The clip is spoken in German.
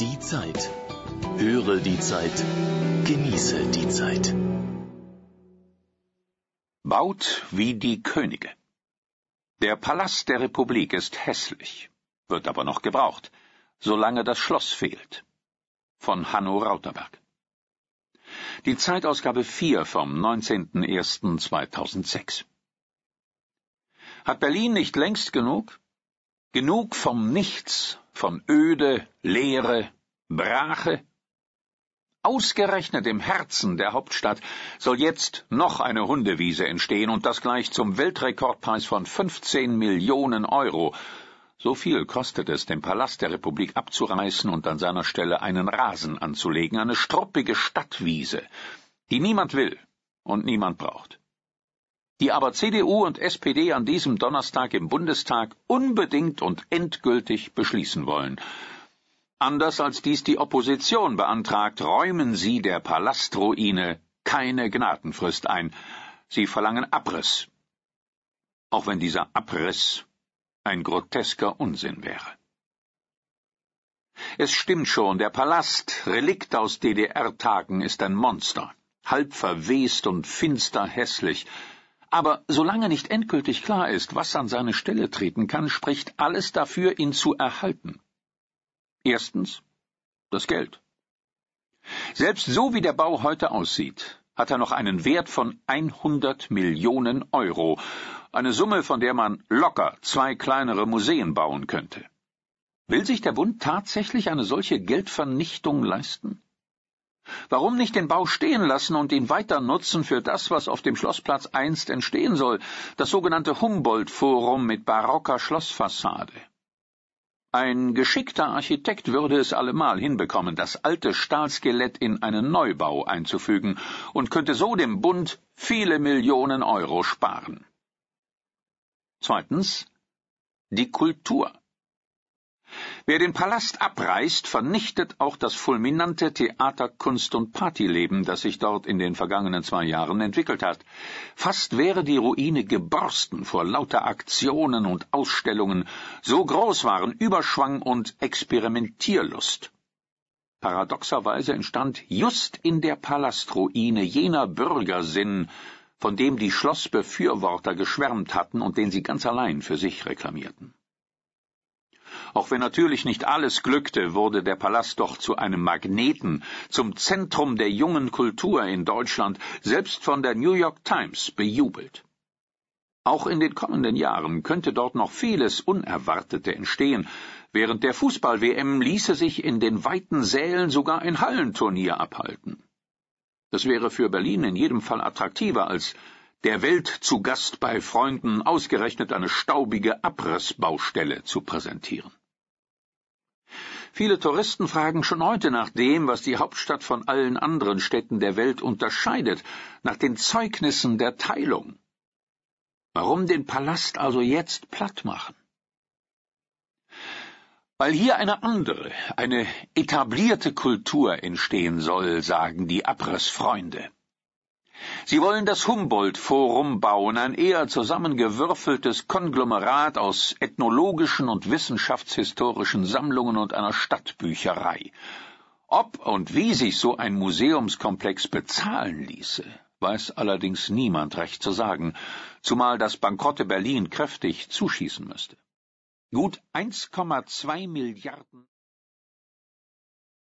Die Zeit. Höre die Zeit. Genieße die Zeit. Baut wie die Könige. Der Palast der Republik ist hässlich, wird aber noch gebraucht, solange das Schloss fehlt. Von Hanno Rauterberg. Die Zeitausgabe 4 vom 19.01.2006. Hat Berlin nicht längst genug? Genug vom Nichts, von Öde, Leere, Brache? Ausgerechnet im Herzen der Hauptstadt soll jetzt noch eine Hundewiese entstehen und das gleich zum Weltrekordpreis von 15 Millionen Euro. So viel kostet es, den Palast der Republik abzureißen und an seiner Stelle einen Rasen anzulegen, eine struppige Stadtwiese, die niemand will und niemand braucht die aber CDU und SPD an diesem Donnerstag im Bundestag unbedingt und endgültig beschließen wollen. Anders als dies die Opposition beantragt, räumen sie der Palastruine keine Gnadenfrist ein. Sie verlangen Abriss. Auch wenn dieser Abriss ein grotesker Unsinn wäre. Es stimmt schon, der Palast, Relikt aus DDR-Tagen, ist ein Monster, halb verwest und finster hässlich, aber solange nicht endgültig klar ist, was an seine Stelle treten kann, spricht alles dafür, ihn zu erhalten. Erstens das Geld. Selbst so wie der Bau heute aussieht, hat er noch einen Wert von 100 Millionen Euro, eine Summe, von der man locker zwei kleinere Museen bauen könnte. Will sich der Bund tatsächlich eine solche Geldvernichtung leisten? Warum nicht den Bau stehen lassen und ihn weiter nutzen für das, was auf dem Schlossplatz einst entstehen soll, das sogenannte Humboldt-Forum mit barocker Schlossfassade? Ein geschickter Architekt würde es allemal hinbekommen, das alte Stahlskelett in einen Neubau einzufügen und könnte so dem Bund viele Millionen Euro sparen. Zweitens die Kultur. Wer den Palast abreißt, vernichtet auch das fulminante Theater-, Kunst- und Partyleben, das sich dort in den vergangenen zwei Jahren entwickelt hat. Fast wäre die Ruine geborsten vor lauter Aktionen und Ausstellungen, so groß waren Überschwang und Experimentierlust. Paradoxerweise entstand just in der Palastruine jener Bürgersinn, von dem die Schlossbefürworter geschwärmt hatten und den sie ganz allein für sich reklamierten. Auch wenn natürlich nicht alles glückte, wurde der Palast doch zu einem Magneten, zum Zentrum der jungen Kultur in Deutschland, selbst von der New York Times bejubelt. Auch in den kommenden Jahren könnte dort noch vieles Unerwartete entstehen. Während der Fußball-WM ließe sich in den weiten Sälen sogar ein Hallenturnier abhalten. Das wäre für Berlin in jedem Fall attraktiver als der Welt zu Gast bei Freunden ausgerechnet eine staubige Abrissbaustelle zu präsentieren. Viele Touristen fragen schon heute nach dem, was die Hauptstadt von allen anderen Städten der Welt unterscheidet, nach den Zeugnissen der Teilung. Warum den Palast also jetzt platt machen? Weil hier eine andere, eine etablierte Kultur entstehen soll, sagen die Abrissfreunde. Sie wollen das Humboldt-Forum bauen, ein eher zusammengewürfeltes Konglomerat aus ethnologischen und wissenschaftshistorischen Sammlungen und einer Stadtbücherei. Ob und wie sich so ein Museumskomplex bezahlen ließe, weiß allerdings niemand recht zu sagen, zumal das bankrotte Berlin kräftig zuschießen müsste. Gut 1,2 Milliarden